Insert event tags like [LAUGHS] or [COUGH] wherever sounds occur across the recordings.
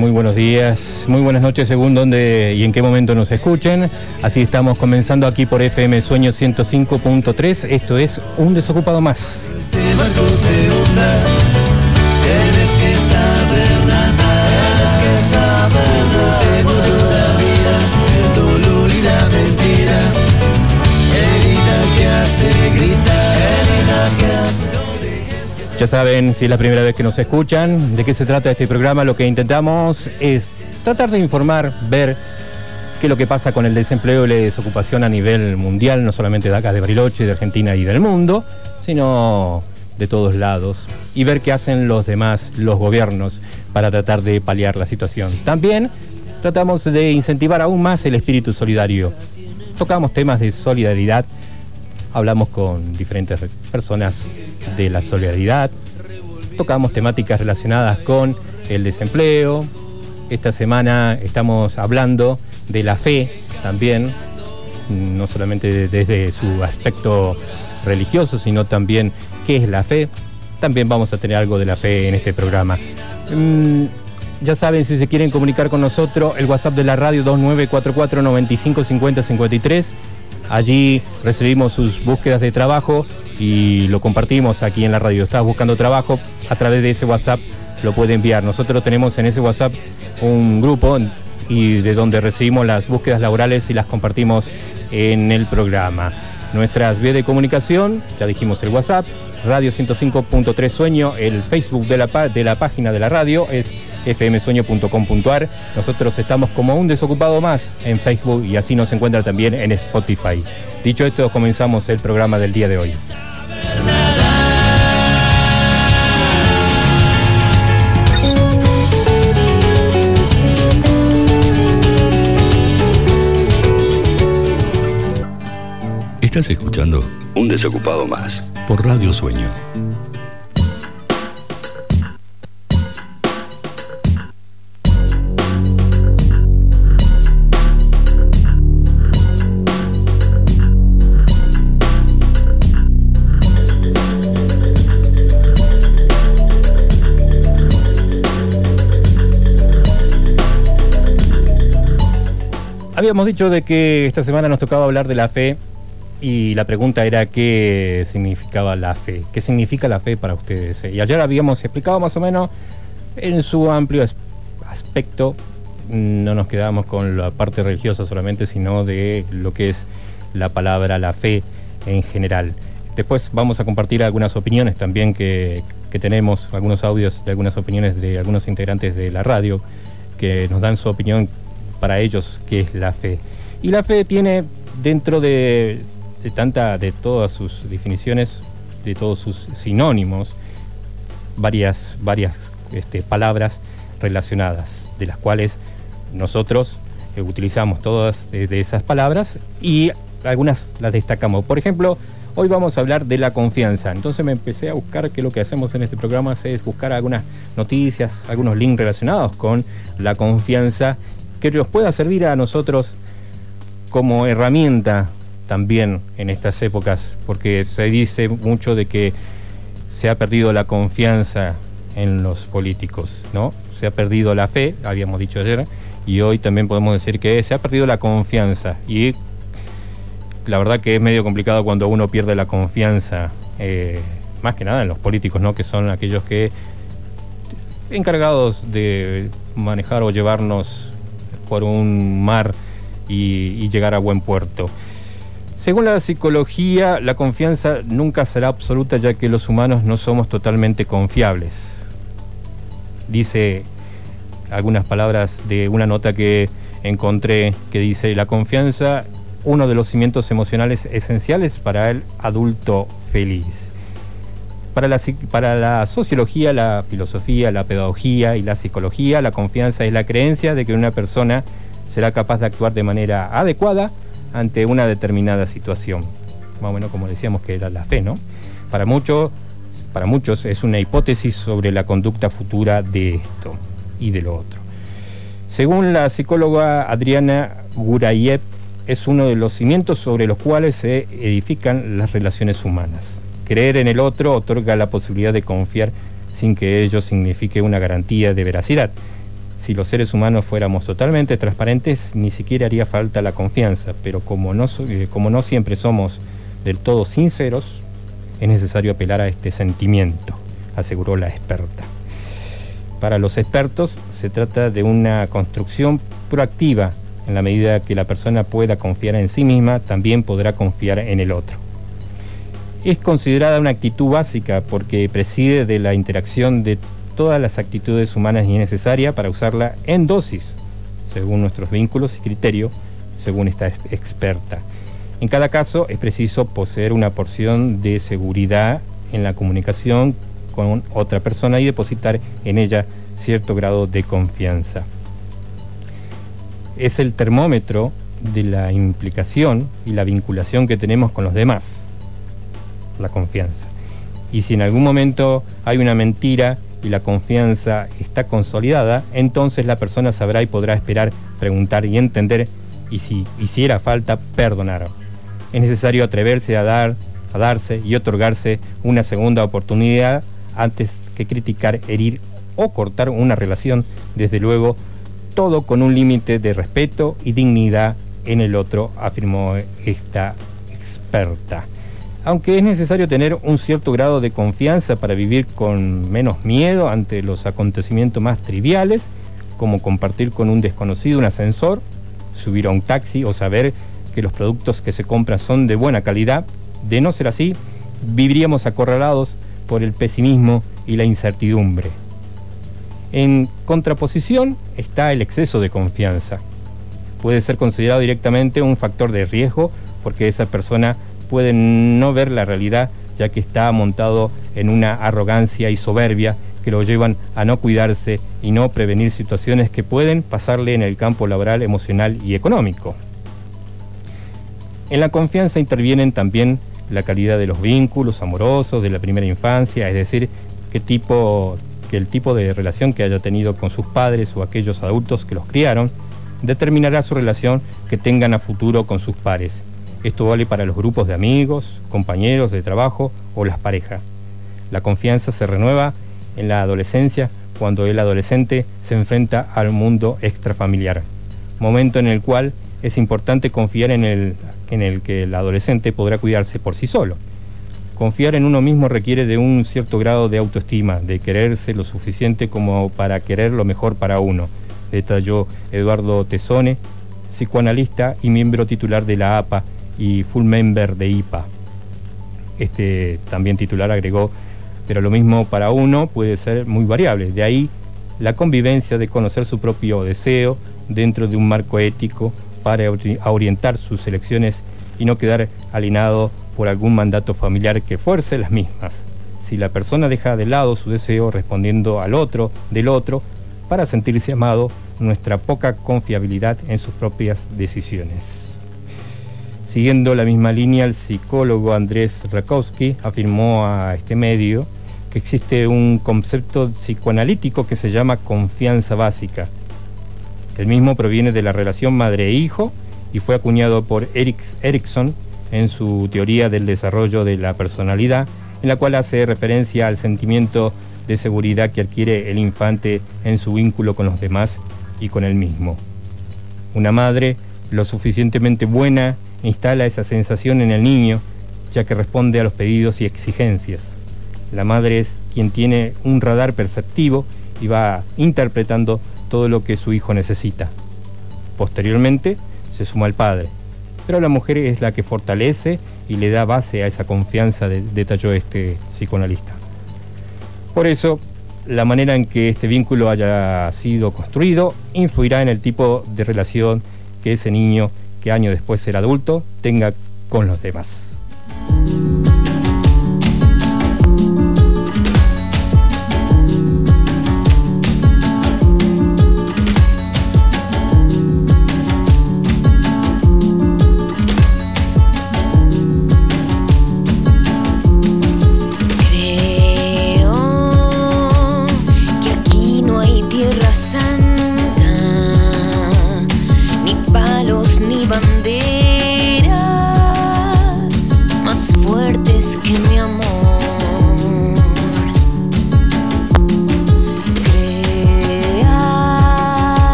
muy buenos días, muy buenas noches según dónde y en qué momento nos escuchen. Así estamos comenzando aquí por FM Sueño 105.3. Esto es Un Desocupado Más. Ya saben, si es la primera vez que nos escuchan, de qué se trata este programa, lo que intentamos es tratar de informar, ver qué es lo que pasa con el desempleo y la desocupación a nivel mundial, no solamente de acá de Bariloche, de Argentina y del mundo, sino de todos lados, y ver qué hacen los demás, los gobiernos, para tratar de paliar la situación. También tratamos de incentivar aún más el espíritu solidario. Tocamos temas de solidaridad, hablamos con diferentes personas de la solidaridad, tocamos temáticas relacionadas con el desempleo. Esta semana estamos hablando de la fe también, no solamente de- desde su aspecto religioso, sino también qué es la fe. También vamos a tener algo de la fe en este programa. Mm, ya saben, si se quieren comunicar con nosotros, el WhatsApp de la radio 2944 95 50 53. Allí recibimos sus búsquedas de trabajo y lo compartimos aquí en la radio. Estás buscando trabajo, a través de ese WhatsApp lo puede enviar. Nosotros tenemos en ese WhatsApp un grupo y de donde recibimos las búsquedas laborales y las compartimos en el programa. Nuestras vías de comunicación, ya dijimos el WhatsApp, Radio 105.3 Sueño, el Facebook de la, de la página de la radio es fmsueño.com.ar. Nosotros estamos como un desocupado más en Facebook y así nos encuentra también en Spotify. Dicho esto, comenzamos el programa del día de hoy. Estás escuchando Un Desocupado Más por Radio Sueño. Habíamos dicho de que esta semana nos tocaba hablar de la fe y la pregunta era qué significaba la fe, qué significa la fe para ustedes. Y ayer habíamos explicado más o menos en su amplio as- aspecto, no nos quedamos con la parte religiosa solamente, sino de lo que es la palabra, la fe en general. Después vamos a compartir algunas opiniones también que, que tenemos, algunos audios de algunas opiniones de algunos integrantes de la radio que nos dan su opinión para ellos qué es la fe. Y la fe tiene dentro de, de tanta, de todas sus definiciones, de todos sus sinónimos, varias, varias este, palabras relacionadas, de las cuales nosotros eh, utilizamos todas de, de esas palabras y algunas las destacamos. Por ejemplo, hoy vamos a hablar de la confianza. Entonces me empecé a buscar que lo que hacemos en este programa es buscar algunas noticias, algunos links relacionados con la confianza que nos pueda servir a nosotros como herramienta también en estas épocas, porque se dice mucho de que se ha perdido la confianza en los políticos, ¿no? Se ha perdido la fe, habíamos dicho ayer, y hoy también podemos decir que se ha perdido la confianza. Y la verdad que es medio complicado cuando uno pierde la confianza, eh, más que nada en los políticos, ¿no? Que son aquellos que encargados de manejar o llevarnos por un mar y, llegar a buen puerto. Según la psicología, la confianza nunca será absoluta ya que los humanos no somos totalmente confiables. Dice algunas palabras de una nota que encontré que dice, la confianza, uno de los cimientos emocionales esenciales para el adulto feliz. Para la, sociología, la filosofía, la pedagogía y la psicología, la confianza es la creencia de que una persona será capaz de actuar de manera adecuada ante una determinada situación. Más o menos como decíamos que era la fe, ¿no? Para, muchos para muchos es una hipótesis sobre la conducta futura de esto y de lo otro. Según la psicóloga Adriana Gurayev, es uno de los cimientos sobre los cuales se edifican las relaciones humanas. Creer en el otro otorga la posibilidad de confiar sin que ello signifique una garantía de veracidad. Si los seres humanos fuéramos totalmente transparentes, ni siquiera haría falta la confianza, pero como no, eh, como no siempre somos del todo sinceros, es necesario apelar a este sentimiento, aseguró la experta. Para los expertos se trata de una construcción proactiva. En la medida que la persona pueda confiar en sí misma, también podrá confiar en el otro es considerada una actitud básica porque preside de la interacción de todas las actitudes humanas y es necesaria para usarla en dosis, según nuestros vínculos y criterios, según esta experta. En cada caso es preciso poseer una porción de seguridad en la comunicación con otra persona y depositar en ella cierto grado de confianza. Es el termómetro de la implicación y la vinculación que tenemos con los demás la confianza. Y si en algún momento hay una mentira y la confianza está consolidada, entonces la persona sabrá y podrá esperar, preguntar y entender y si hiciera falta, perdonar. Es necesario atreverse a dar, a darse y otorgarse una segunda oportunidad antes que criticar, herir o cortar una relación, desde luego, todo con un límite de respeto y dignidad en el otro, afirmó esta experta. Aunque es necesario tener un cierto grado de confianza para vivir con menos miedo ante los acontecimientos más triviales, como compartir con un desconocido un ascensor, subir a un taxi o saber que los productos que se compran son de buena calidad, de no ser así, viviríamos acorralados por el pesimismo y la incertidumbre. En contraposición está el exceso de confianza. Puede ser considerado directamente un factor de riesgo porque esa persona puede no ver la realidad ya que está montado en una arrogancia y soberbia que lo llevan a no cuidarse y no prevenir situaciones que pueden pasarle en el campo laboral, emocional y económico. En la confianza intervienen también la calidad de los vínculos amorosos de la primera infancia, es decir, qué tipo, que el tipo de relación que haya tenido con sus padres o aquellos adultos que los criaron, determinará su relación que tengan a futuro con sus pares esto vale para los grupos de amigos, compañeros de trabajo o las parejas. La confianza se renueva en la adolescencia cuando el adolescente se enfrenta al mundo extrafamiliar, momento en el cual es importante confiar en el, en el que el adolescente podrá cuidarse por sí solo. Confiar en uno mismo requiere de un cierto grado de autoestima, de quererse lo suficiente como para querer lo mejor para uno, detalló Eduardo Tesone, psicoanalista y miembro titular de la APA y full member de IPA. Este también titular agregó, pero lo mismo para uno puede ser muy variable. De ahí la convivencia de conocer su propio deseo dentro de un marco ético para orientar sus elecciones y no quedar alienado por algún mandato familiar que fuerce las mismas. Si la persona deja de lado su deseo respondiendo al otro del otro para sentirse amado, nuestra poca confiabilidad en sus propias decisiones. Siguiendo la misma línea, el psicólogo Andrés Rakowski afirmó a este medio que existe un concepto psicoanalítico que se llama confianza básica. El mismo proviene de la relación madre-hijo y fue acuñado por Eric Erickson en su teoría del desarrollo de la personalidad, en la cual hace referencia al sentimiento de seguridad que adquiere el infante en su vínculo con los demás y con él mismo. Una madre lo suficientemente buena instala esa sensación en el niño, ya que responde a los pedidos y exigencias. La madre es quien tiene un radar perceptivo y va interpretando todo lo que su hijo necesita. Posteriormente se suma el padre, pero la mujer es la que fortalece y le da base a esa confianza, detalló este psicoanalista. Por eso, la manera en que este vínculo haya sido construido influirá en el tipo de relación que ese niño que año después ser adulto tenga con los demás.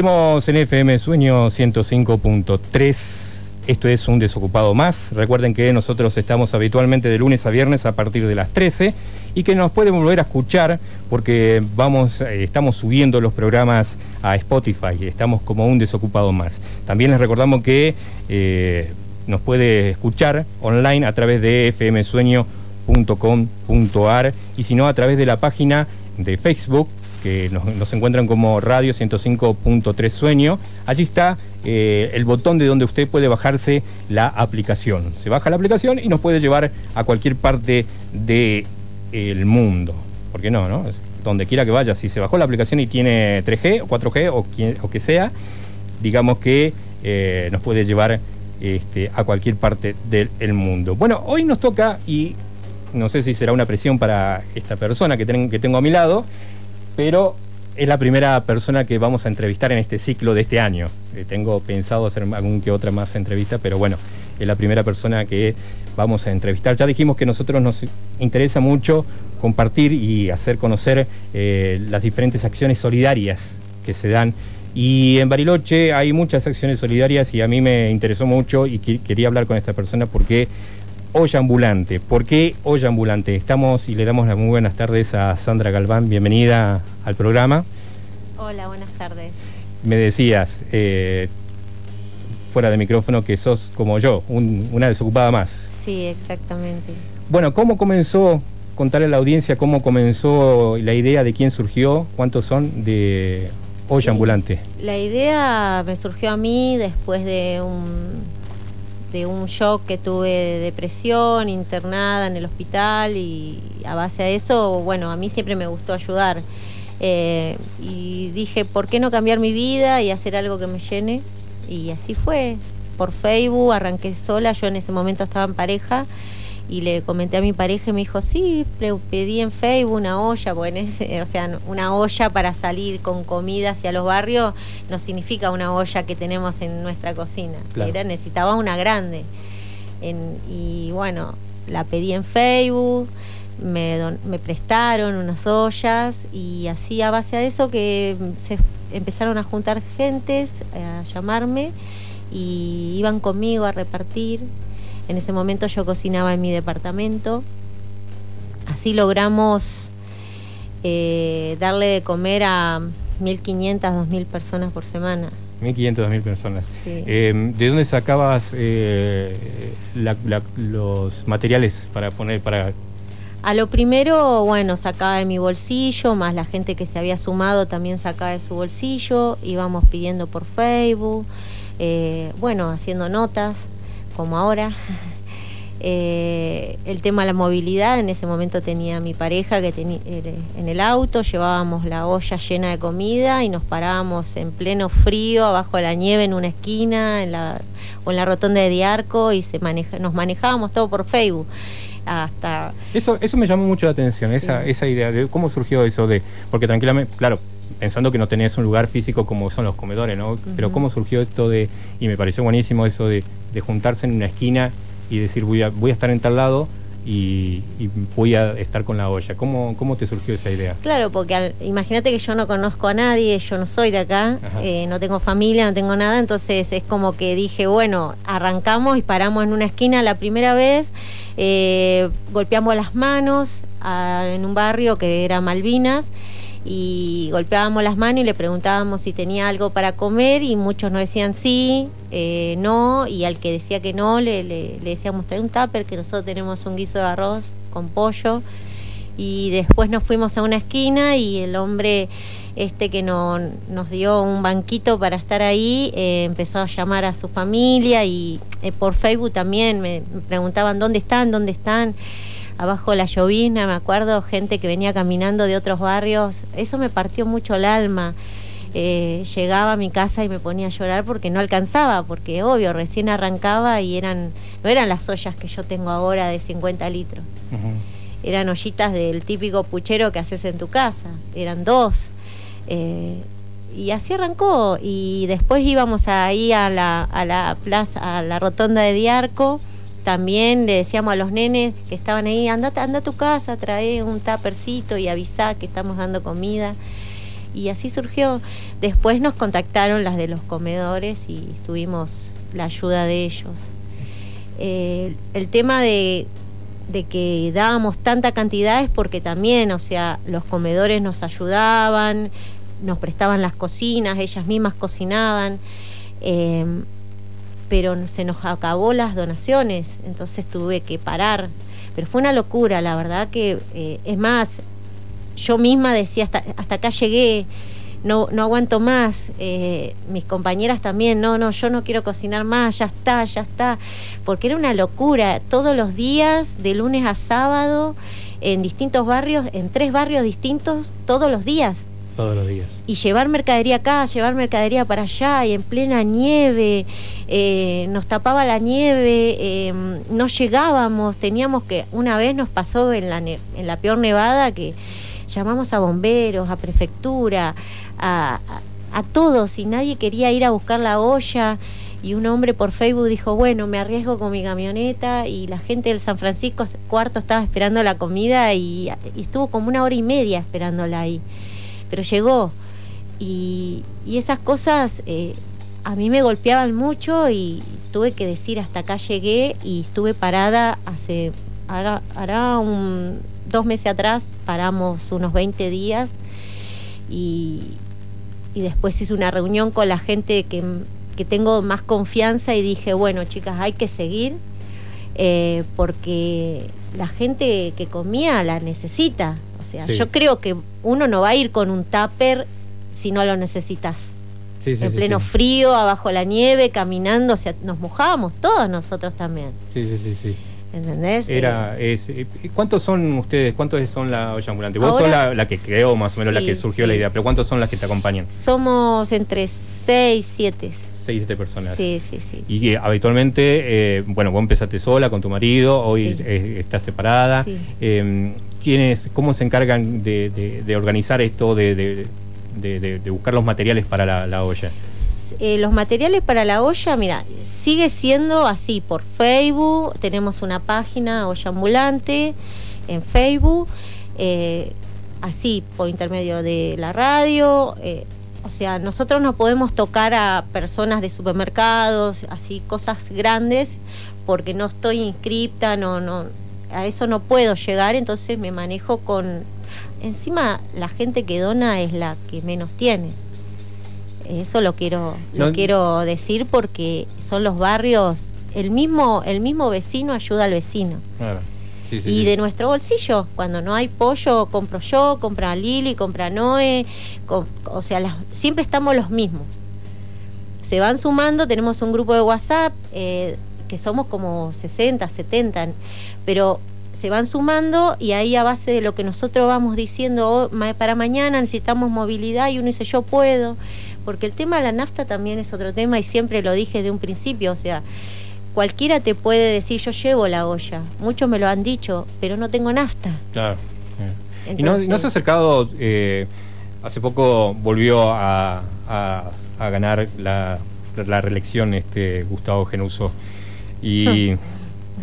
Seguimos en FM Sueño 105.3. Esto es un desocupado más. Recuerden que nosotros estamos habitualmente de lunes a viernes a partir de las 13 y que nos pueden volver a escuchar porque vamos, eh, estamos subiendo los programas a Spotify. Estamos como un desocupado más. También les recordamos que eh, nos puede escuchar online a través de fmsueño.com.ar y si no a través de la página de Facebook que nos, encuentran como Radio 105.3 Sueño. Allí está eh, el botón de donde usted puede bajarse la aplicación. Se baja la aplicación y nos puede llevar a cualquier parte del mundo. ¿Por qué no, no? Donde quiera que vaya, si se bajó la aplicación y tiene 3G o 4G o, o que sea, digamos que eh, nos puede llevar este, a cualquier parte del mundo. Bueno, hoy nos toca, y no sé si será una presión para esta persona que, que tengo a mi lado, pero es la primera persona que vamos a entrevistar en este ciclo de este año. Eh, tengo pensado hacer algún que otra más entrevista, pero bueno, es la primera persona que vamos a entrevistar. Ya dijimos que a nosotros nos interesa mucho compartir y hacer conocer eh, las diferentes acciones solidarias que se dan. Y en Bariloche hay muchas acciones solidarias y a mí me interesó mucho y quería hablar con esta persona porque Olla Ambulante. ¿Por qué Olla Ambulante? Estamos y le damos las muy buenas tardes a Sandra Galván. Bienvenida al programa. Hola, buenas tardes. Me decías, eh, fuera de micrófono, que sos como yo, una desocupada más. Sí, exactamente. Bueno, ¿cómo comenzó, contarle a la audiencia cómo comenzó la idea de quién surgió, cuántos son de Olla Ambulante? La idea me surgió a mí después de un de un shock que tuve de depresión, internada en el hospital y a base de eso, bueno, a mí siempre me gustó ayudar. Eh, y dije, ¿por qué no cambiar mi vida y hacer algo que me llene? Y así fue. Por Facebook arranqué sola, yo en ese momento estaba en pareja y le comenté a mi pareja y me dijo, sí, pedí en Facebook una olla, bueno, o sea, una olla para salir con comida hacia los barrios no significa una olla que tenemos en nuestra cocina, Era, necesitaba una grande. y bueno, la pedí en Facebook, me, me prestaron unas ollas y así a base de eso que se empezaron a juntar gentes, a llamarme y iban conmigo a repartir en ese momento yo cocinaba en mi departamento. Así logramos eh, darle de comer a 1.500, 2.000 personas por semana. 1.500, 2.000 personas. Eh, ¿De dónde sacabas eh, los materiales para poner, para a lo primero, bueno, sacaba de mi bolsillo, más la gente que se había sumado también sacaba de su bolsillo, íbamos pidiendo por Facebook, bueno, haciendo notas como ahora. [LAUGHS] Eh, el tema de la movilidad, en ese momento tenía mi pareja que tenía eh, en el auto, llevábamos la olla llena de comida y nos parábamos en pleno frío, abajo de la nieve, en una esquina, en la, o en la rotonda de Diarco y se maneja, nos manejábamos todo por Facebook. Hasta... Eso, eso me llamó mucho la atención, esa, esa idea de cómo surgió eso de, porque tranquilamente, claro, pensando que no tenías un lugar físico como son los comedores, ¿no? Pero cómo surgió esto de, y me pareció buenísimo eso de, juntarse en una esquina y decir voy a, voy a estar en tal lado y, voy a estar con la olla. ¿Cómo, cómo te surgió esa idea? Claro, porque imagínate que yo no conozco a nadie, yo no soy de acá, eh, no tengo familia, no tengo nada, entonces es como que dije, bueno, arrancamos y paramos en una esquina la primera vez, eh, golpeamos las manos en un barrio que era Malvinas y golpeábamos las manos y le preguntábamos si tenía algo para comer y muchos nos decían sí, eh, no, y al que decía que no le, le, decíamos trae un tupper que nosotros tenemos un guiso de arroz con pollo y después nos fuimos a una esquina y el hombre este que no, nos dio un banquito para estar ahí eh, empezó a llamar a su familia y eh, por Facebook también me preguntaban dónde están, dónde están abajo la llovizna, me acuerdo, gente que venía caminando de otros barrios, eso me partió mucho el alma. eh, llegaba a mi casa y me ponía a llorar porque no alcanzaba, porque obvio, recién arrancaba y eran, no eran las ollas que yo tengo ahora de 50 litros. Eran ollitas del típico puchero que haces en tu casa, eran dos. Eh, y así arrancó. Y después íbamos ahí a la, a la plaza, a la rotonda de Diarco. También le decíamos a los nenes que estaban ahí, anda, anda a tu casa, trae un tapercito y avisa que estamos dando comida y así surgió. Después nos contactaron las de los comedores y tuvimos la ayuda de ellos. Eh, el tema de, de que dábamos tanta cantidad es porque también, o sea, los comedores nos ayudaban, nos prestaban las cocinas, ellas mismas cocinaban, eh, pero se nos acabó las donaciones, entonces tuve que parar. Pero fue una locura, la verdad que, eh, es más, yo misma decía, hasta, hasta acá llegué, no, no aguanto más. Eh, mis compañeras también, no, no, yo no quiero cocinar más, ya está, ya está. Porque era una locura, todos los días, de lunes a sábado, en distintos barrios, en tres barrios distintos, todos los días. Y llevar mercadería acá, llevar mercadería para allá, y en plena nieve, eh, nos tapaba la nieve, eh, no llegábamos, teníamos que, una vez nos pasó en la, en la peor nevada que llamamos a bomberos, a prefectura, a, todos y nadie quería ir a buscar la olla y un hombre por Facebook dijo, bueno, me arriesgo con mi camioneta y la gente del San Francisco cuarto estaba esperando la comida y, estuvo como una hora y media esperándola ahí. Pero llegó y, esas cosas eh, a mí me golpeaban mucho y tuve que decir hasta acá llegué y estuve parada hace, un, dos meses atrás paramos unos 20 días y, después hice una reunión con la gente que, tengo más confianza y dije, bueno chicas, hay que seguir eh, porque la gente que comía la necesita. Sea, yo creo que uno no va a ir con un tupper si no lo necesitas. en pleno frío, abajo la nieve, caminando, o sea, nos mojábamos todos nosotros también. Sí, sí, sí, sí. ¿Entendés? Era, eh, es, eh, ¿Cuántos son ustedes? ¿Cuántos son la olla ambulante? Vos sos la, que creó más o menos, la que surgió la idea, pero ¿cuántos son las que te acompañan? Somos entre 6, 7. 6, 7 personas. Sí, sí, sí. Y habitualmente, bueno, vos empezaste sola con tu marido, hoy estás separada. ¿Quiénes, ¿Cómo se encargan de, organizar esto, de, buscar los materiales para la, la olla? Eh, los materiales para la olla, mira, sigue siendo así por Facebook, tenemos una página, olla ambulante, en Facebook, eh, así por intermedio de la radio. Eh, o sea, nosotros no podemos tocar a personas de supermercados, así cosas grandes, porque no estoy inscripta, no, no, a eso no puedo llegar, entonces me manejo con. Encima, la gente que dona es la que menos tiene. Eso lo quiero, lo quiero decir porque son los barrios, el mismo, el mismo vecino ayuda al vecino. y de nuestro bolsillo, cuando no hay pollo, compro yo, compra Lili, compra Noé, o sea, siempre estamos los mismos. Se van sumando, tenemos un grupo de WhatsApp, eh, que somos como 60, 70, pero se van sumando y ahí a base de lo que nosotros vamos diciendo oh, para mañana necesitamos movilidad y uno dice yo puedo porque el tema de la nafta también es otro tema y siempre lo dije de un principio, o sea, cualquiera te puede decir yo llevo la olla, muchos me lo han dicho, pero no tengo nafta. Claro. ¿Y no, se ha acercado, eh, hace poco volvió a, ganar la, reelección este Gustavo Genuso y...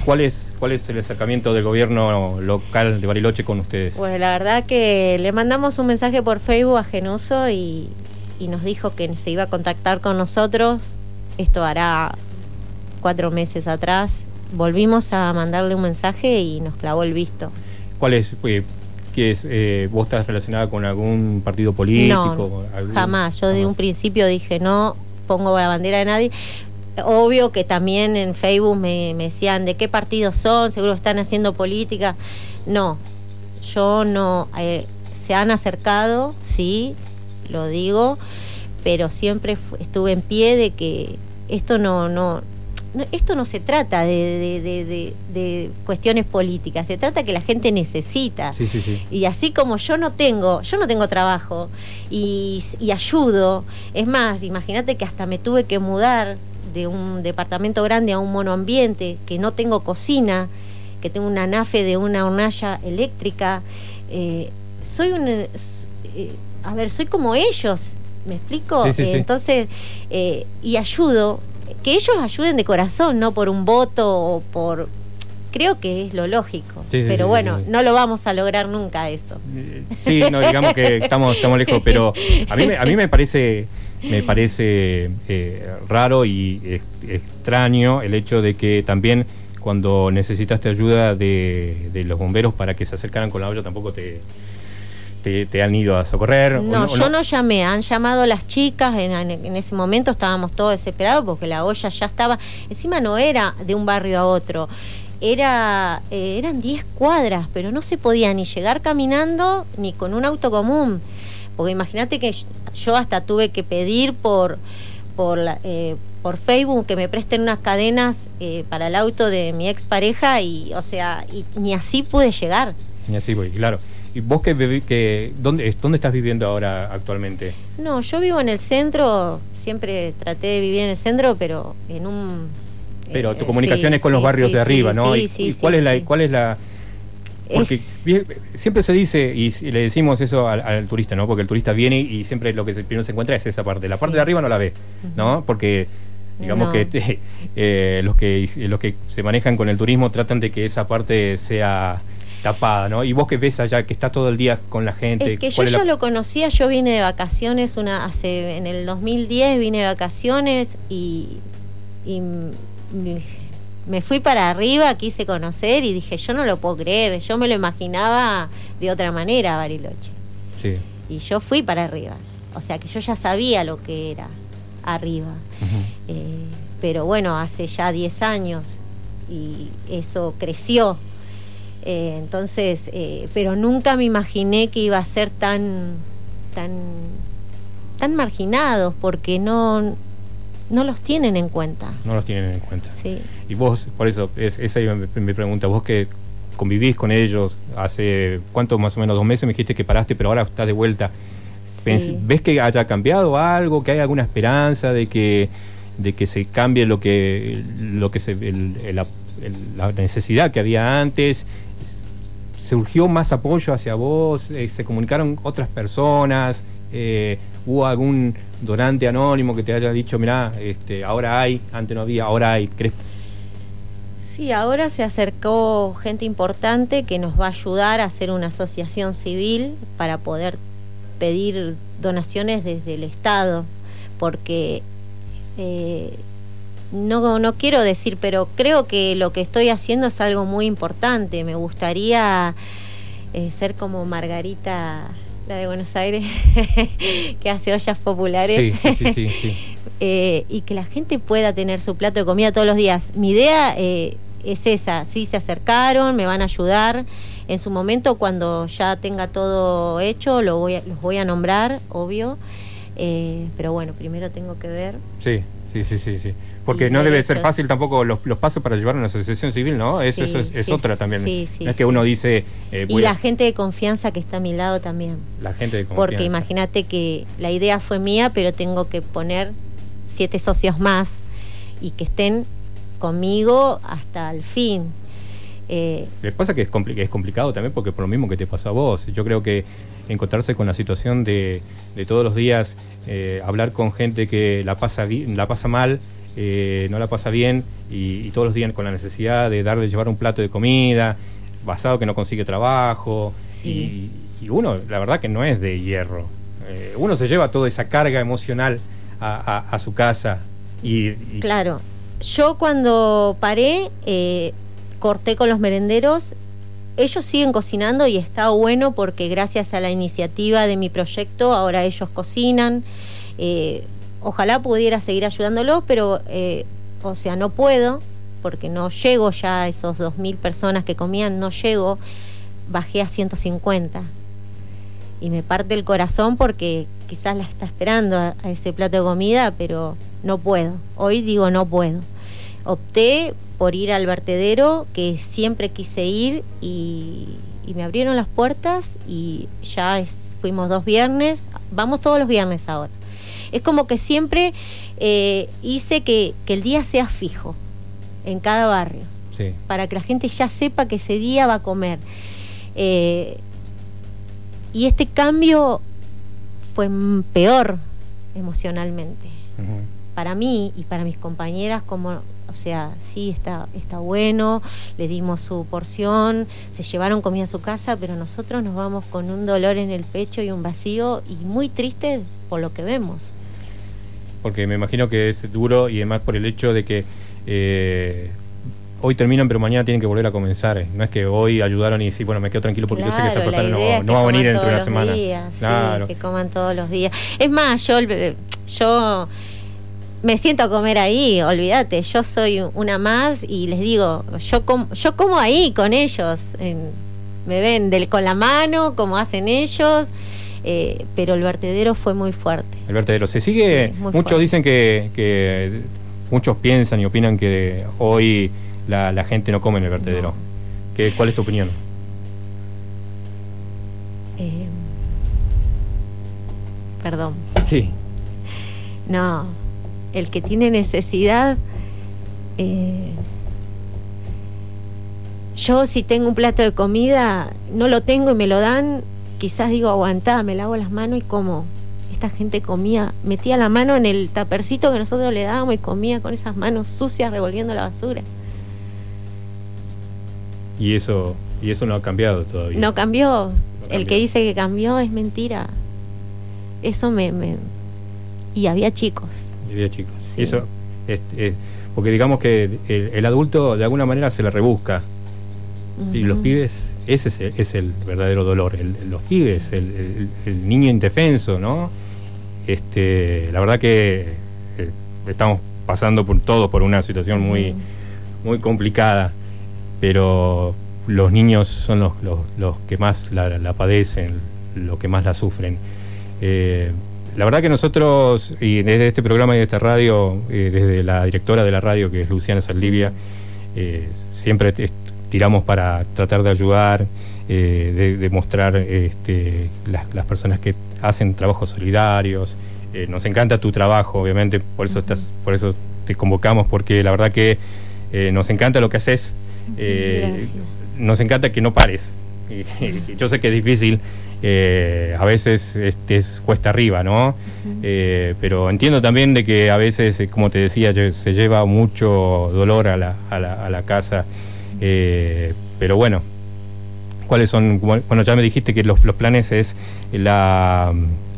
¿Cuál es, ¿Cuál es el acercamiento del gobierno local de Bariloche con ustedes? Pues la verdad que le mandamos un mensaje por Facebook a Genuso y, y nos dijo que se iba a contactar con nosotros. Esto hará cuatro meses atrás. Volvimos a mandarle un mensaje y nos clavó el visto. ¿Cuál es? Eh, ¿Qué es? Eh, ¿Vos estás relacionada con algún partido político? No, jamás. Yo de un principio dije no pongo la bandera de nadie. Obvio que también en Facebook me, decían de qué partido son, seguro están haciendo política. No, yo no. Eh, se han acercado, sí, lo digo, pero siempre estuve en pie de que esto no, no, esto no se trata de, cuestiones políticas, se trata que la gente necesita. Y así como yo no tengo, yo no tengo trabajo y, y ayudo, es más, imagínate que hasta me tuve que mudar de un departamento grande a un monoambiente, que no tengo cocina, que tengo una nafe de una hornalla eléctrica. Eh, soy un... Eh, a ver, soy como ellos, ¿me explico? Eh, entonces, y ayudo, que ellos ayuden de corazón, no por un voto o por... Creo que es lo lógico, pero bueno, no lo vamos a lograr nunca eso. Sí, no, digamos que estamos, estamos lejos, pero a mí, a mí me parece me parece eh, raro y extraño el hecho de que también cuando necesitaste ayuda de, los bomberos para que se acercaran con la olla tampoco te, te, han ido a socorrer. No, yo no? llamé, han llamado las chicas, en, ese momento estábamos todos desesperados porque la olla ya estaba, encima no era de un barrio a otro, era, eh, eran 10 cuadras, pero no se podía ni llegar caminando ni con un auto común. Porque imagínate que yo hasta tuve que pedir por, por, eh, por Facebook que me presten unas cadenas eh, para el auto de mi expareja y, o sea, y, ni así pude llegar. Ni así voy, claro. ¿Y vos que, que dónde, dónde estás viviendo ahora actualmente? No, yo vivo en el centro, siempre traté de vivir en el centro, pero en un... Pero tu eh, comunicación es con los barrios de arriba, ¿no? Sí, sí, cuál es la, cuál es la porque siempre se dice, y le decimos eso al, turista, ¿no? Porque el turista viene y siempre lo que primero se encuentra es esa parte. La parte de arriba no la ve, ¿no? Porque digamos que eh, los que los que se manejan con el turismo tratan de que esa parte sea tapada, ¿no? Y vos que ves allá que está todo el día con la gente. Es que yo ya lo conocía, yo vine de vacaciones una hace en el 2010 vine de vacaciones y, y me fui para arriba, quise conocer y dije, yo no lo puedo creer, yo me lo imaginaba de otra manera, Bariloche. Sí. Y yo fui para arriba, o sea que yo ya sabía lo que era arriba. Eh, pero bueno, hace ya 10 años y eso creció. Eh, entonces, eh, pero nunca me imaginé que iba a ser tan, tan, tan marginados, porque no, no los tienen en cuenta. No los tienen en cuenta. Sí. Y vos, por eso, es, esa es mi pregunta, vos que convivís con ellos hace, ¿cuánto más o menos? Dos meses me dijiste que paraste, pero ahora estás de vuelta. ¿Ves que haya cambiado algo, que hay alguna esperanza de que, de que se cambie lo que, lo que se, la necesidad que había antes? ¿Surgió más apoyo hacia vos? Eh, ¿Se comunicaron otras personas? Eh, ¿Hubo algún donante anónimo que te haya dicho, mirá, este, ahora hay, antes no había, ahora hay? ¿Crees? Sí, ahora se acercó gente importante que nos va a ayudar a hacer una asociación civil para poder pedir donaciones desde el Estado, porque eh, no, no quiero decir, pero creo que lo que estoy haciendo es algo muy importante. Me gustaría eh, ser como Margarita la de Buenos Aires, [LAUGHS] que hace ollas populares. [LAUGHS] Eh, y que la gente pueda tener su plato de comida todos los días. Mi idea eh, es esa, sí, se acercaron, me van a ayudar. En su momento, cuando ya tenga todo hecho, lo voy los voy a nombrar, obvio. Eh, pero bueno, primero tengo que ver. Sí, sí, sí, sí. sí. Porque no debe ser fácil tampoco los, pasos para llevar a una asociación civil, ¿no? Eso, es, otra también. no es que uno dice... Eh, y la gente de confianza que está a mi lado también. La gente de confianza. Porque imagínate que la idea fue mía, pero tengo que poner siete socios más y que estén conmigo hasta el fin. Eh, que pasa que es, es complicado también porque por lo mismo que te pasó a vos. Yo creo que encontrarse con la situación de, todos los días, eh, hablar con gente que la pasa, la pasa mal, eh, no la pasa bien y, todos los días con la necesidad de darle, llevar un plato de comida, basado que no consigue trabajo. Y, uno, la verdad que no es de hierro. Eh, uno se lleva toda esa carga emocional a, su casa. Y, Claro, yo cuando paré, eh, corté con los merenderos. Ellos siguen cocinando y está bueno porque gracias a la iniciativa de mi proyecto ahora ellos cocinan ojalá pudiera seguir ayudándolo, pero, eh, o sea, no puedo, porque no llego ya a esos 2.000 personas que comían, no llego, bajé a 150. Y me parte el corazón porque quizás la está esperando a, ese plato de comida, pero no puedo. Hoy digo no puedo. opté por ir al vertedero, que siempre quise ir y, me abrieron las puertas y ya fuimos dos viernes, vamos todos los viernes ahora. Es como que siempre eh, hice que, el día sea fijo en cada barrio, para que la gente ya sepa que ese día va a comer. Eh, y este cambio fue peor emocionalmente. Para mí y para mis compañeras, como, o sea, sí, está, está bueno, le dimos su porción, se llevaron comida a su casa, pero nosotros nos vamos con un dolor en el pecho y un vacío y muy triste por lo que vemos. Porque me imagino que es duro y además por el hecho de que eh, hoy terminan, pero mañana tienen que volver a comenzar. No es que hoy ayudaron y decir, bueno, me quedo tranquilo porque yo sé que esa persona no, va a venir dentro de una semana. claro. que coman todos los días. Es más, yo, yo me siento a comer ahí, olvídate, yo soy una más y les digo, yo, como, yo como ahí con ellos. me ven del, con la mano, como hacen ellos. Eh, pero el vertedero fue muy fuerte. El vertedero se sigue, muchos dicen que, que, muchos piensan y opinan que hoy la, gente no come en el vertedero. ¿Qué, ¿Cuál es tu opinión? Eh, perdón. Sí. No, el que tiene necesidad, eh, yo si tengo un plato de comida, no lo tengo y me lo dan, quizás digo, aguantá, me lavo las manos y como. Esta gente comía, metía la mano en el tapercito que nosotros le dábamos y comía con esas manos sucias revolviendo la basura. Y eso, y eso no ha cambiado todavía. No cambió. El que dice que cambió es mentira. Eso me, y había chicos. Y había chicos. Eso es, porque digamos que el, adulto de alguna manera se le rebusca. Y los pibes, ese es el, verdadero dolor. los pibes, el, niño indefenso, ¿no? Este, la verdad que eh, estamos pasando por todos por una situación muy, muy complicada pero los niños son los, los, que más la, padecen, los que más la sufren. Eh, la verdad que nosotros, y desde este programa y de esta radio, eh, desde la directora de la radio, que es Luciana Saldivia, eh, siempre tiramos para tratar de ayudar, de, mostrar este, las, personas que hacen trabajos solidarios. nos encanta tu trabajo, obviamente, por eso, estás, por eso te convocamos, porque la verdad que nos encanta lo que haces. Eh, nos encanta que no pares. [LAUGHS] yo sé que es difícil, eh, a veces este, es cuesta arriba, ¿no? Eh, pero entiendo también de que a veces, como te decía, se lleva mucho dolor a la, a la, a la casa. Pero bueno, ¿cuáles son? Bueno, ya me dijiste que los, planes es la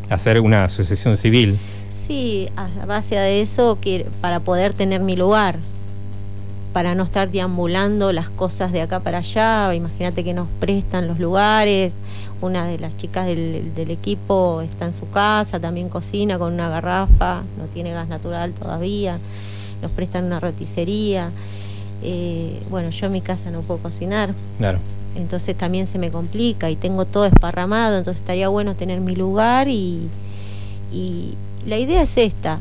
hacer una asociación civil. Sí, a base de eso, que, para poder tener mi lugar para no estar deambulando las cosas de acá para allá. Imagínate que nos prestan los lugares. Una de las chicas del, equipo está en su casa, también cocina con una garrafa, no tiene gas natural todavía. Nos prestan una roticería. Eh, bueno, yo en mi casa no puedo cocinar. Claro. Entonces también se me complica y tengo todo esparramado, entonces estaría bueno tener mi lugar y, la idea es esta,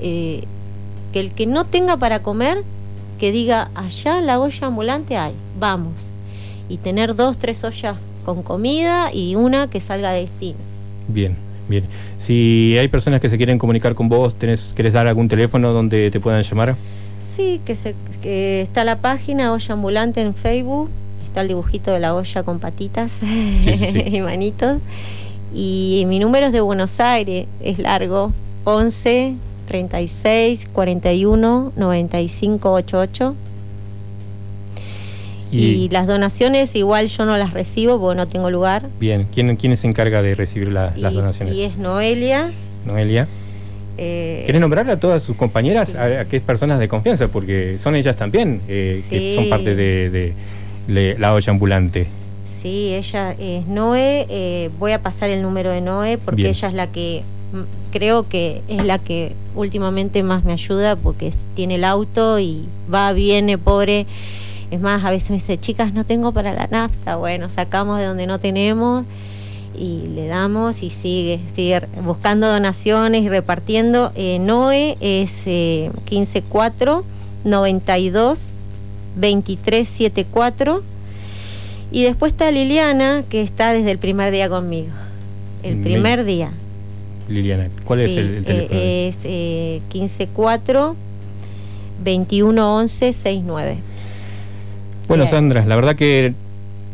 eh, que el que no tenga para comer que diga, allá en la olla ambulante hay, vamos. Y tener dos, tres ollas con comida y una que salga de destino. Bien, bien. Si hay personas que se quieren comunicar con vos, ¿tenés, ¿querés dar algún teléfono donde te puedan llamar? Sí, que, se, que está la página Olla Ambulante en Facebook, está el dibujito de la olla con patitas [LAUGHS] y manitos. Y mi número es de Buenos Aires, es largo, 11 36 41 95 88. Y, las donaciones igual yo no las recibo porque no tengo lugar. Bien, ¿quién, quién se encarga de recibir las donaciones? Y es Noelia. Noelia. Eh, ¿Quieres nombrar a todas sus compañeras, a, qué personas de confianza? Porque son ellas también, eh, que son parte de, la olla ambulante. Sí, ella es Noé. Eh, voy a pasar el número de Noé porque ella es la que creo que es la que últimamente más me ayuda porque tiene el auto y va, viene, pobre. Es más, a veces me dice, chicas, no tengo para la nafta. Bueno, sacamos de donde no tenemos y le damos y sigue, sigue buscando donaciones y repartiendo. Eh, Noe es eh, 154 92 2374. Y después está Liliana, que está desde el primer día conmigo. El primer día. Liliana, ¿cuál es el, eh, teléfono? es eh, 154 2111 69. Bueno. Sandra, la verdad que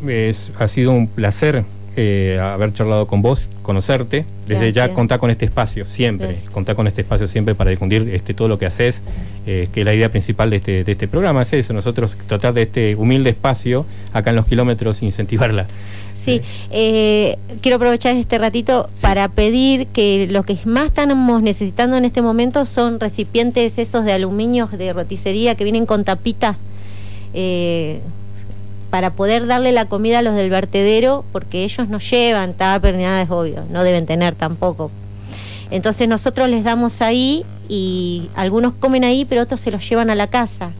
es- ha sido un placer eh, haber charlado con vos, conocerte. Desde ya contar con este espacio, siempre. Gracias. Contar con este espacio siempre para difundir este, todo lo que haces, eh, que la idea principal de este, de este programa. Es eso, nosotros tratar de este humilde espacio acá en los kilómetros, incentivarla. Sí, eh, quiero aprovechar este ratito para pedir que lo que más estamos necesitando en este momento son recipientes esos de aluminio de roticería que vienen con tapita eh, para poder darle la comida a los del vertedero, porque ellos no llevan tupper ni nada, es obvio, no deben tener tampoco. Entonces nosotros les damos ahí y algunos comen ahí, pero otros se los llevan a la casa.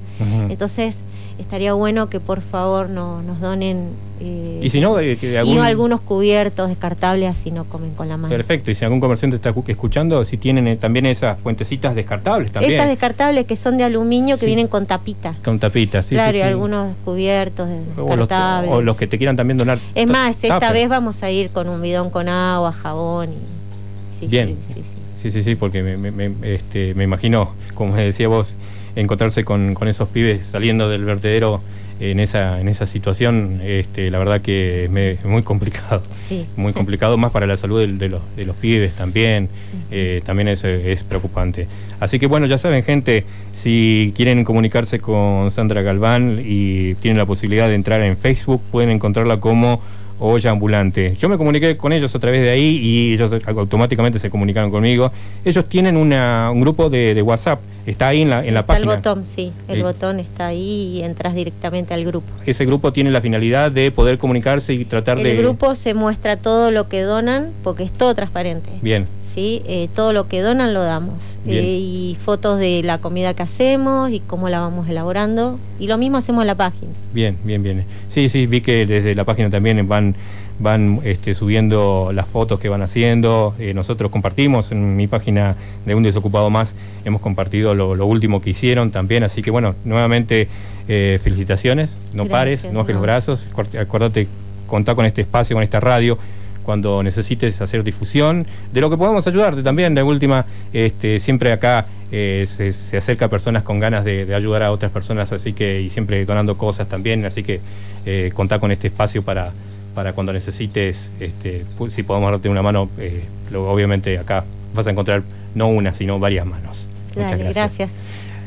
Entonces estaría bueno que por favor no, nos donen eh, y si no, eh, que y algunos cubiertos descartables así no comen con la mano. Perfecto, y si algún comerciante está cu- escuchando, si tienen eh, también esas fuentecitas descartables también. Esas descartables que son de aluminio que Sí. vienen con tapita. Con tapitas, sí, claro, sí, y sí. algunos cubiertos de- o los, descartables. o los que te quieran también donar. Es más, esta tupper. vez vamos a ir con un bidón con agua, jabón y... sí, Bien. sí, sí, sí. Sí, sí, sí, porque me, me- me- este, me imagino, como decía vos, encontrarse con, con esos pibes saliendo del vertedero en esa, en esa situación, este, la verdad que me- es muy complicado. Sí. Muy complicado, más para la salud del- de, los, de los pibes también, eh, también es, es preocupante. Así que bueno, ya saben gente, si quieren comunicarse con Sandra Galván y tienen la posibilidad de entrar en Facebook, pueden encontrarla como Olla Ambulante. Yo me comuniqué con ellos a través de ahí y ellos automáticamente se comunicaron conmigo. Ellos tienen una- un grupo de, de WhatsApp, está ahí en la, en la Está página. el botón, sí, el Sí. botón está ahí y entras directamente al grupo. Ese grupo tiene la finalidad de poder comunicarse y tratar El de... grupo se muestra todo lo que donan porque es todo transparente. Bien, ¿sí? Eh, todo lo que donan lo damos. Eh, y fotos de la comida que hacemos y cómo la vamos elaborando. Y lo mismo hacemos en la página. Bien, bien, bien. Sí, sí, vi que desde la página también van, van este, subiendo las fotos que van haciendo. Eh, nosotros compartimos en mi página de Un Desocupado Más, hemos compartido lo, lo último que hicieron también. Así que bueno, nuevamente eh, felicitaciones, no Gracias, pares, no bajes los brazos. Acuérdate- contar con este espacio, con esta radio cuando necesites hacer difusión, de lo que podamos ayudarte también. De última, este, siempre acá eh, se, se acerca a personas con ganas de, de ayudar a otras personas, así que, y siempre donando cosas también, así que eh, contá con este espacio para, para cuando necesites, este, si podemos darte una mano, eh, lo- obviamente acá vas a encontrar no una, sino varias manos. Muchas Dale, gracias.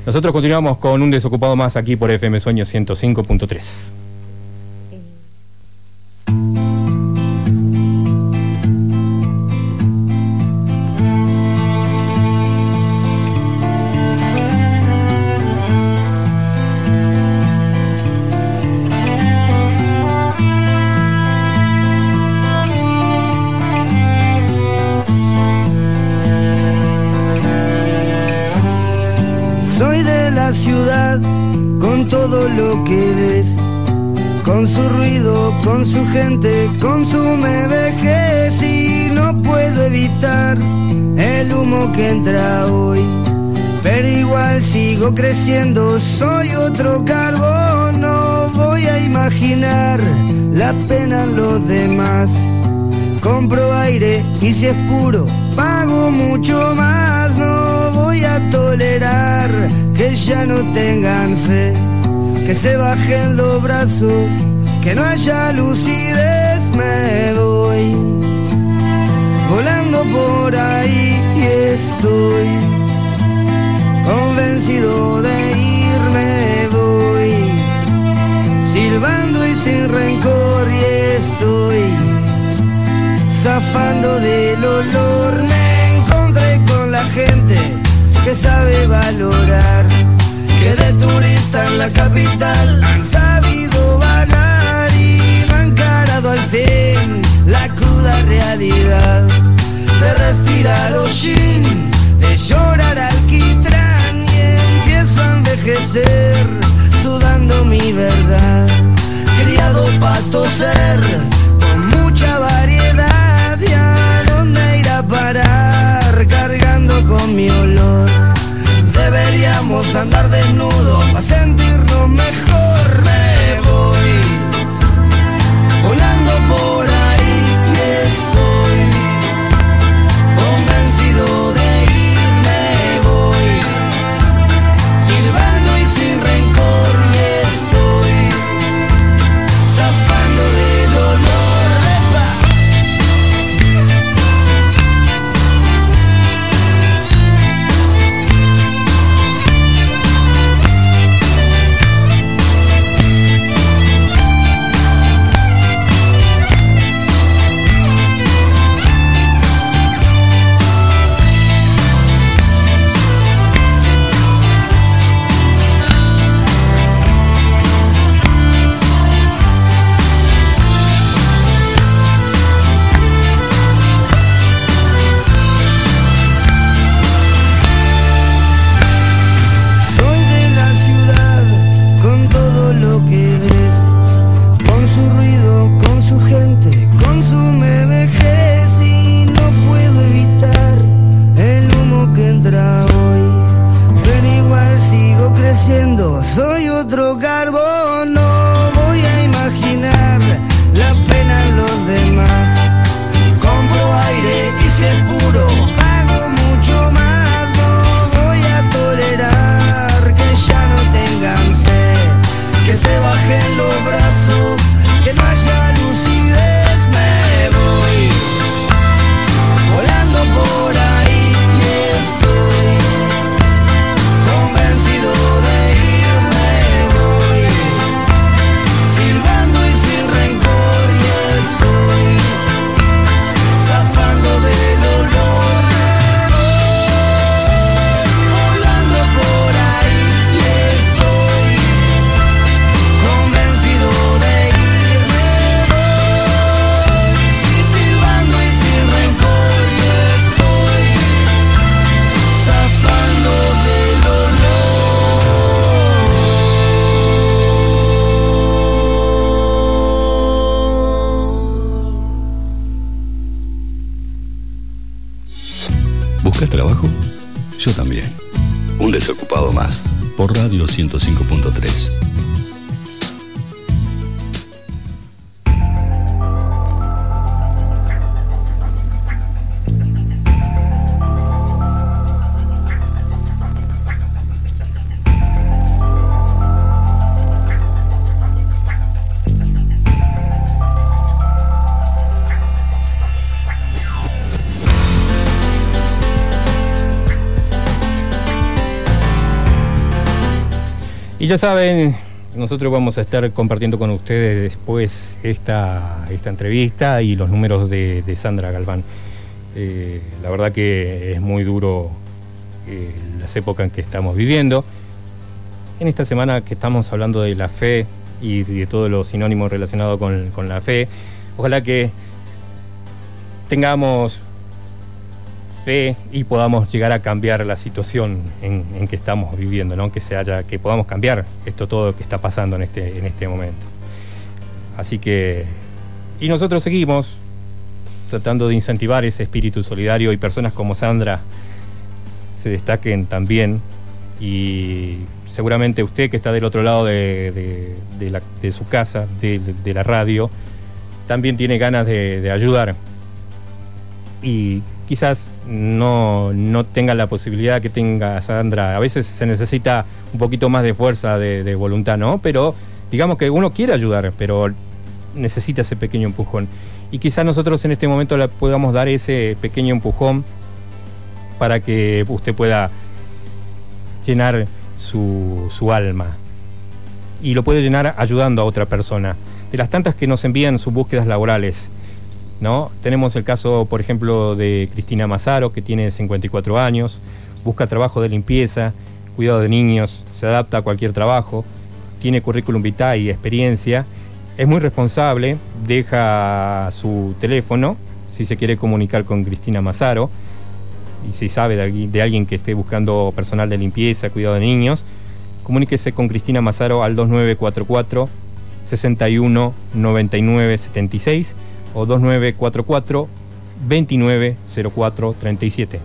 Nosotros continuamos con un desocupado más aquí por FM Sueño 105.3. Soy sigo creciendo, soy otro carbón, no voy a imaginar la pena en los demás. Compro aire y si es puro, pago mucho más. No voy a tolerar que ya no tengan fe, que se bajen los brazos, que no haya lucidez. Me voy volando por ahí y estoy convencido de irme. Voy silbando y sin rencor y estoy zafando del olor. Me encontré con la gente que sabe valorar, que de turista en la capital han sabido vagar y han encarado al fin la cruda realidad de respirar hollín, de llorar alquitrán sudando mi verdad, criado para toser con mucha variedad. Y a dónde ir a parar cargando con mi olor. Deberíamos andar desnudos, Por Radio 105.3. ya saben, nosotros vamos a estar compartiendo con ustedes después esta, esta entrevista y los números de, Sandra Galván. Eh, la verdad que es muy duro eh, las épocas en que estamos viviendo. En esta semana que estamos hablando de la fe y de todos los sinónimos relacionados con, con la fe, ojalá que tengamos fe y podamos llegar a cambiar la situación en, que estamos viviendo, ¿no? que se haya, que podamos cambiar esto todo que está pasando en este, en este momento. Así que, y nosotros seguimos tratando de incentivar ese espíritu solidario y personas como Sandra se destaquen también y seguramente usted que está del otro lado de, su casa, de, la radio, también tiene ganas de ayudar. Y quizás no, tenga la posibilidad que tenga Sandra. A veces se necesita un poquito más de fuerza, de, voluntad, ¿no? Pero digamos que uno quiere ayudar, pero necesita ese pequeño empujón. Y quizás nosotros en este momento le podamos dar ese pequeño empujón para que usted pueda llenar su, su alma. Y lo puede llenar ayudando a otra persona. De las tantas que nos envían sus búsquedas laborales, ¿no? Tenemos el caso, por ejemplo, de Cristina Mazaro, que tiene 54 años, busca trabajo de limpieza, cuidado de niños, se adapta a cualquier trabajo, tiene currículum vitae y experiencia, es muy responsable, deja su teléfono si se quiere comunicar con Cristina Mazaro y si sabe de, alguien que esté buscando personal de limpieza, cuidado de niños, comuníquese con Cristina Mazaro al 2944 61 99 76 o 2944 290437.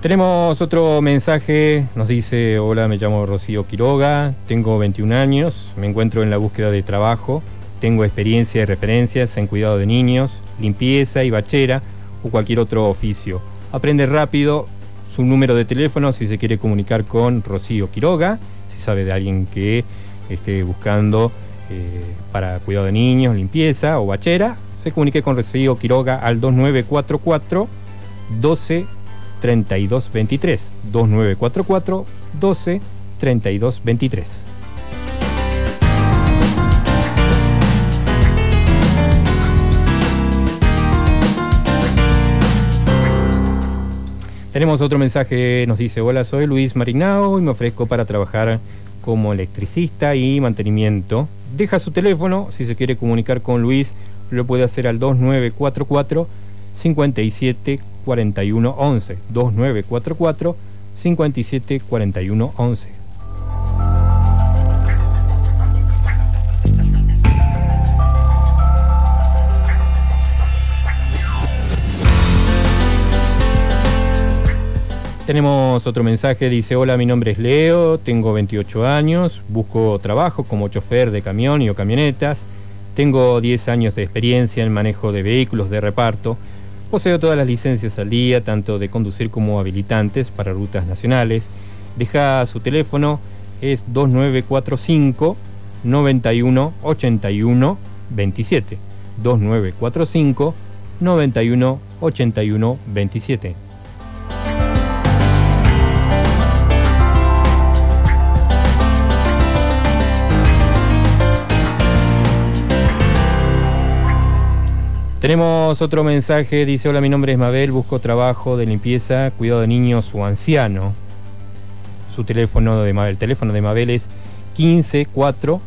Tenemos otro mensaje, nos dice, hola, me llamo Rocío Quiroga, tengo 21 años, me encuentro en la búsqueda de trabajo, tengo experiencia y referencias en cuidado de niños, limpieza y bachera o cualquier otro oficio. Aprende rápido su número de teléfono si se quiere comunicar con Rocío Quiroga, si sabe de alguien que esté buscando eh, para cuidado de niños, limpieza o bachera, se comunique con Rocío Quiroga al 2944 12 32 23. 2944 12 32 23. Tenemos otro mensaje, nos dice, hola, soy Luis Marinao y me ofrezco para trabajar como electricista y mantenimiento. Deja su teléfono, si se quiere comunicar con Luis, lo puede hacer al 2944 57 41 11. 2944 57 Tenemos otro mensaje, dice, hola, mi nombre es Leo, tengo 28 años, busco trabajo como chofer de camión y o camionetas, tengo 10 años de experiencia en manejo de vehículos de reparto, poseo todas las licencias al día, tanto de conducir como habilitantes para rutas nacionales, deja su teléfono, es 2945 91 81 27, 2945 91 81 27. Tenemos otro mensaje, dice, hola, mi nombre es Mabel, busco trabajo de limpieza, cuidado de niños o anciano. Su teléfono de Mabel, el teléfono de Mabel es 154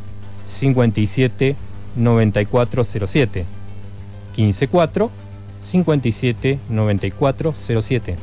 57 9407. 154 57 9407.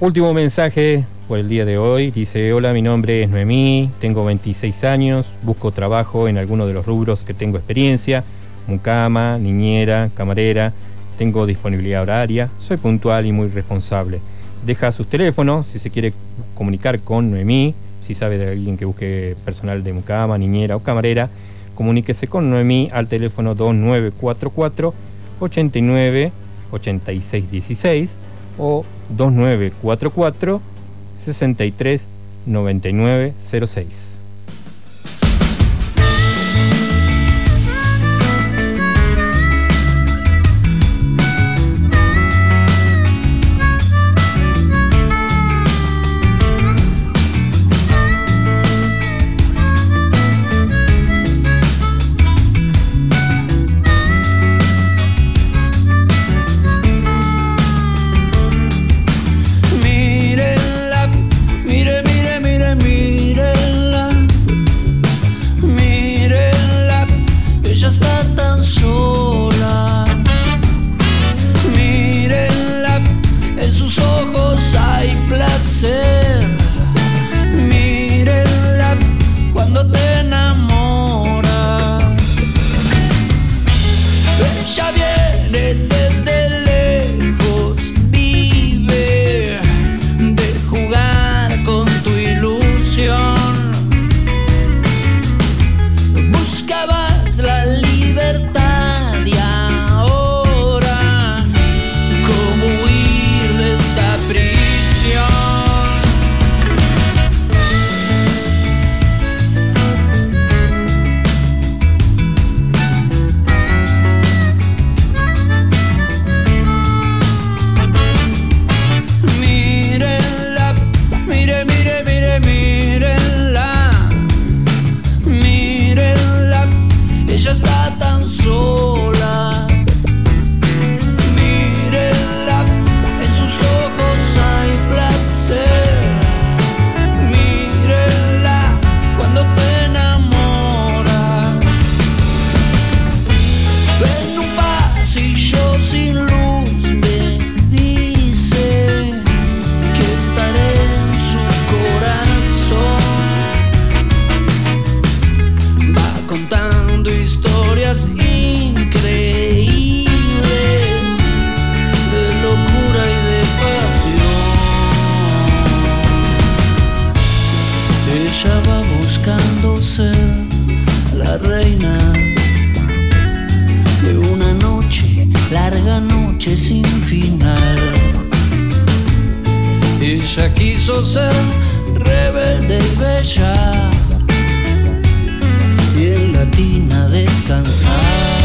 Último mensaje el día de hoy. Dice, hola, mi nombre es Noemí, tengo 26 años, busco trabajo en alguno de los rubros que tengo experiencia, mucama, niñera, camarera, tengo disponibilidad horaria, soy puntual y muy responsable. Deja sus teléfonos si se quiere comunicar con Noemí, si sabe de alguien que busque personal de mucama, niñera o camarera, comuníquese con Noemí al teléfono 2944 89 8616 o 2944 63 99 06. larga noche sin final. Ella quiso ser rebelde y bella y en la tina descansar.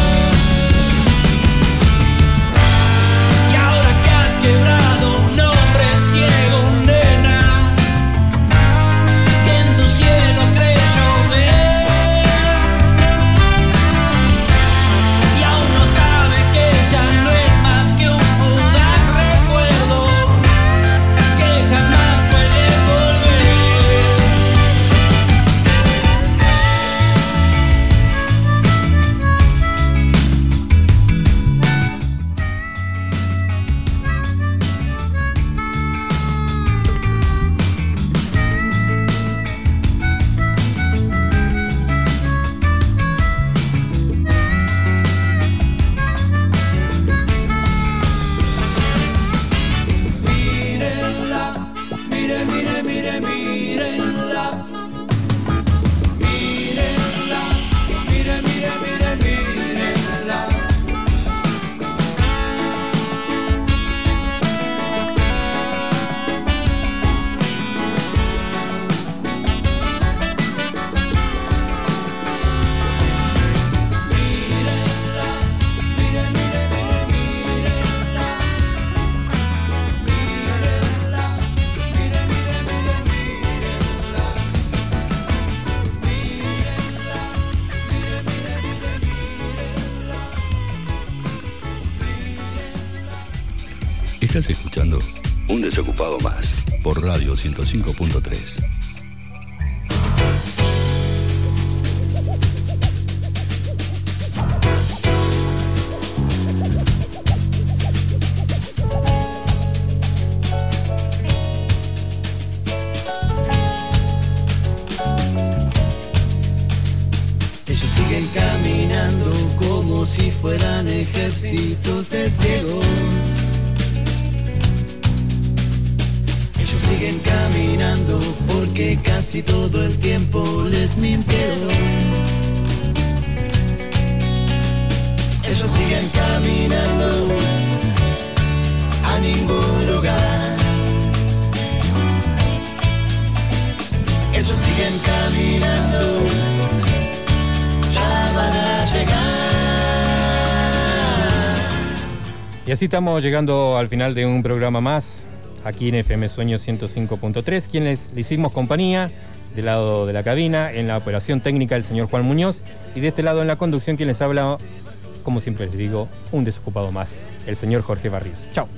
Estás escuchando Un Desocupado Más por Radio 105.3. Ellos siguen caminando como si fueran ejércitos estamos llegando al final de un programa más aquí en FM Sueño 105.3, quienes le hicimos compañía del lado de la cabina, en la operación técnica el señor Juan Muñoz y de este lado en la conducción quien les habla, como siempre les digo, un desocupado más, el señor Jorge Barrios. Chao.